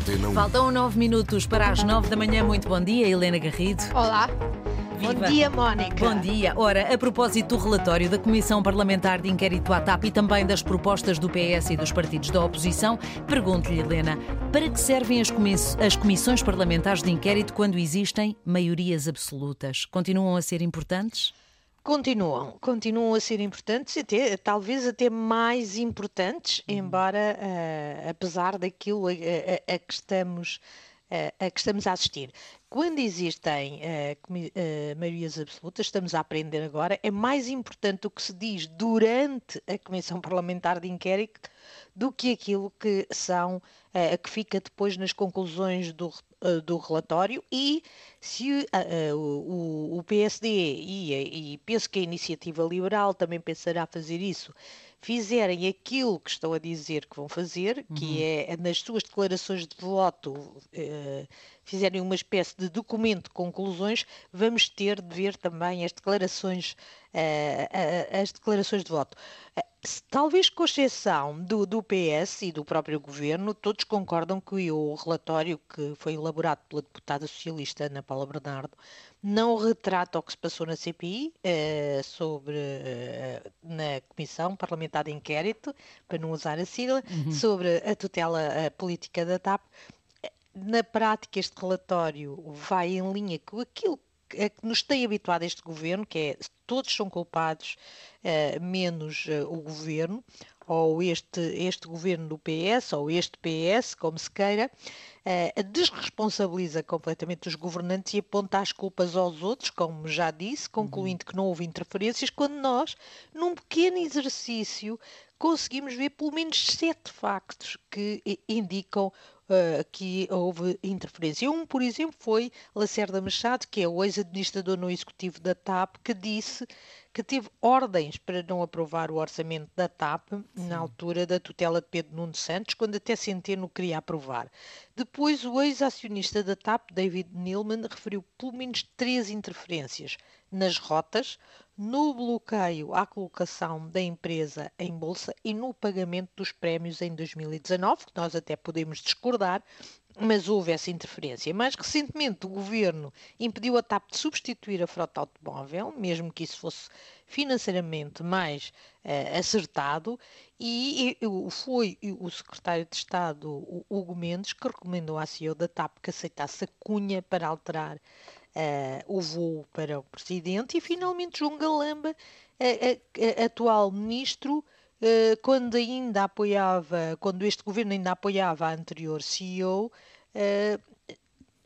Antena 1. Faltam nove minutos para as nove da manhã. Muito bom dia, Helena Garrido. Olá. Viva. Bom dia, Mónica. Bom dia. Ora, a propósito do relatório da Comissão Parlamentar de Inquérito à TAP e também das propostas do PS e dos partidos da oposição, pergunto-lhe, Helena, para que servem as, comiss- as comissões parlamentares de inquérito quando existem maiorias absolutas? Continuam a ser importantes? Continuam, continuam a ser importantes e até, talvez até mais importantes, embora eh, apesar daquilo a, a- a que estamos eh, a que estamos a assistir. Quando existem eh, maiorias absolutas, estamos a aprender agora, é mais importante o que se diz durante a Comissão Parlamentar de Inquérito do que aquilo que são, eh, que fica depois nas conclusões do, eh, do relatório e se ah, o, o- PSD e, e penso que a Iniciativa Liberal também pensará fazer isso, fizerem aquilo que estão a dizer que vão fazer, que é nas suas declarações de voto eh, fizerem uma espécie de documento de conclusões, vamos ter de ver também as declarações, eh, a- as declarações de voto. Talvez com exceção do, do PS e do próprio governo, todos concordam que o relatório que foi elaborado pela deputada socialista Ana Paula Bernardo não retrata o que se passou na CPI eh, sobre eh, na Comissão Parlamentar de Inquérito, para não usar a sigla, sobre a tutela eh, política da TAP. Na prática, este relatório vai em linha com aquilo que- a que nos tem habituado este governo, que é todos são culpados, eh, menos eh, o governo, ou este, este governo do PS, ou este PS, como se queira, eh, desresponsabiliza completamente os governantes e aponta as culpas aos outros, como já disse, concluindo que não houve interferências, quando nós, num pequeno exercício, conseguimos ver pelo menos sete factos que indicam uh, que houve interferência. Um, por exemplo, foi Lacerda Machado, que é o ex-administrador no executivo da TAP, que disse que teve ordens para não aprovar o orçamento da TAP na altura da tutela de Pedro Nuno Santos, quando até Centeno queria aprovar. Depois, o ex-acionista da TAP, David Neilman, referiu pelo menos três interferências nas rotas, no bloqueio à colocação da empresa em bolsa e no pagamento dos prémios em 2019, que nós até podemos discordar, mas houve essa interferência. Mais recentemente, o governo impediu a TAP de substituir a frota automóvel, mesmo que isso fosse financeiramente mais eh, acertado, e, e foi o secretário de Estado, Hugo Mendes, que recomendou à CEO da TAP que aceitasse a cunha para alterar eh, o voo para o presidente e finalmente João Galamba, eh, eh, atual ministro, eh, quando ainda apoiava, quando este governo ainda apoiava a anterior CEO, eh,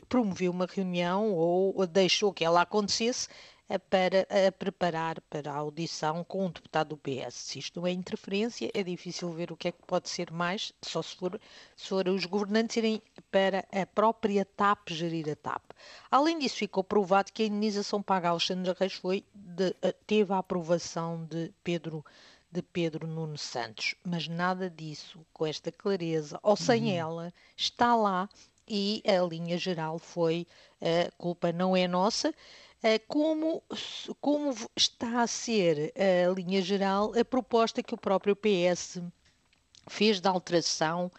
promoveu uma reunião ou, ou deixou que ela acontecesse para eh, preparar para a audição com um deputado do PS. Se isto não é interferência, é difícil ver o que é que pode ser mais, só se for, se for os governantes irem para a própria TAP gerir a TAP. Além disso, ficou provado que a indenização paga a Alexandre Reis foi de- eh, teve a aprovação de Pedro de Pedro Nuno Santos, mas nada disso, com esta clareza, ou sem ela, está lá e a linha geral foi a culpa não é nossa, eh, como, s- como v- está a ser a linha geral a proposta que o próprio PS fez de alteração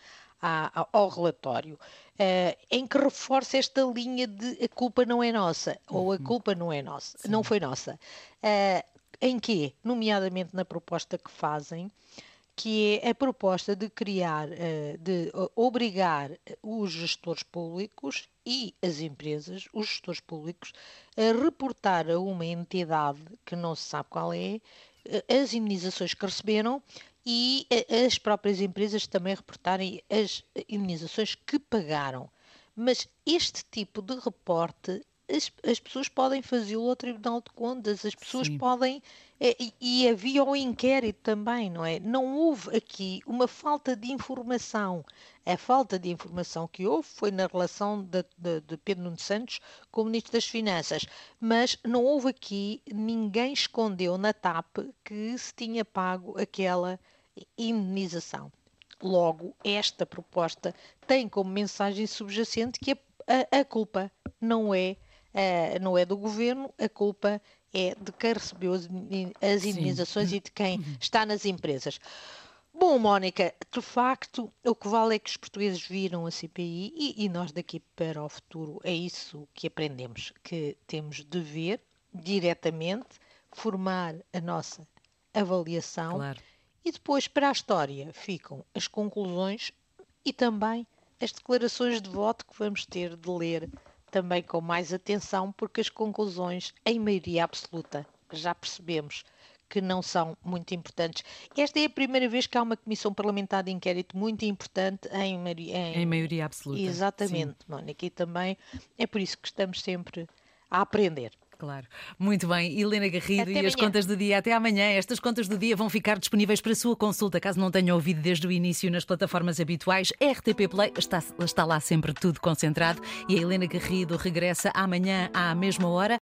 ao- relatório, eh, em que reforça esta linha de a culpa não é nossa, ou a culpa não é nossa, não foi nossa. Eh, em que, nomeadamente na proposta que fazem, que é a proposta de criar, eh, de eh, obrigar os gestores públicos e as empresas, os gestores públicos, a reportar a uma entidade que não se sabe qual é, eh, as indenizações que receberam e eh, as próprias empresas também reportarem as indenizações que pagaram. Mas este tipo de reporte, as, as pessoas podem fazê-lo ao Tribunal de Contas, as pessoas Sim. podem. eh, E, e havia o inquérito também, não é? Não houve aqui uma falta de informação. A falta de informação que houve foi na relação de, de- de Pedro Nuno Santos com o Ministro das Finanças, mas não houve aqui, ninguém escondeu na TAP que se tinha pago aquela indenização. Logo, esta proposta tem como mensagem subjacente que a, a- a culpa não é, eh, não é do governo, a culpa é de quem recebeu as, as indenizações e de quem está nas empresas. Bom, Mónica, de facto, o que vale é que os portugueses viram a CPI e, e nós daqui para o futuro é isso que aprendemos, que temos de ver diretamente, formar a nossa avaliação Claro. e depois para a história ficam as conclusões e também as declarações de voto que vamos ter de ler também com mais atenção, porque as conclusões, em maioria absoluta, já percebemos que não são muito importantes. Esta é a primeira vez que há uma comissão parlamentar de inquérito muito importante em, mari- em- Em maioria absoluta. Exatamente, Mónica, e também é por isso que estamos sempre a aprender. Claro. Muito bem. Helena Garrido Até e as amanhã. contas do dia. Até amanhã. Estas contas do dia vão ficar disponíveis para sua consulta, caso não tenha ouvido desde o início nas plataformas habituais. RTP Play está, está lá sempre tudo concentrado e a Helena Garrido regressa amanhã à mesma hora.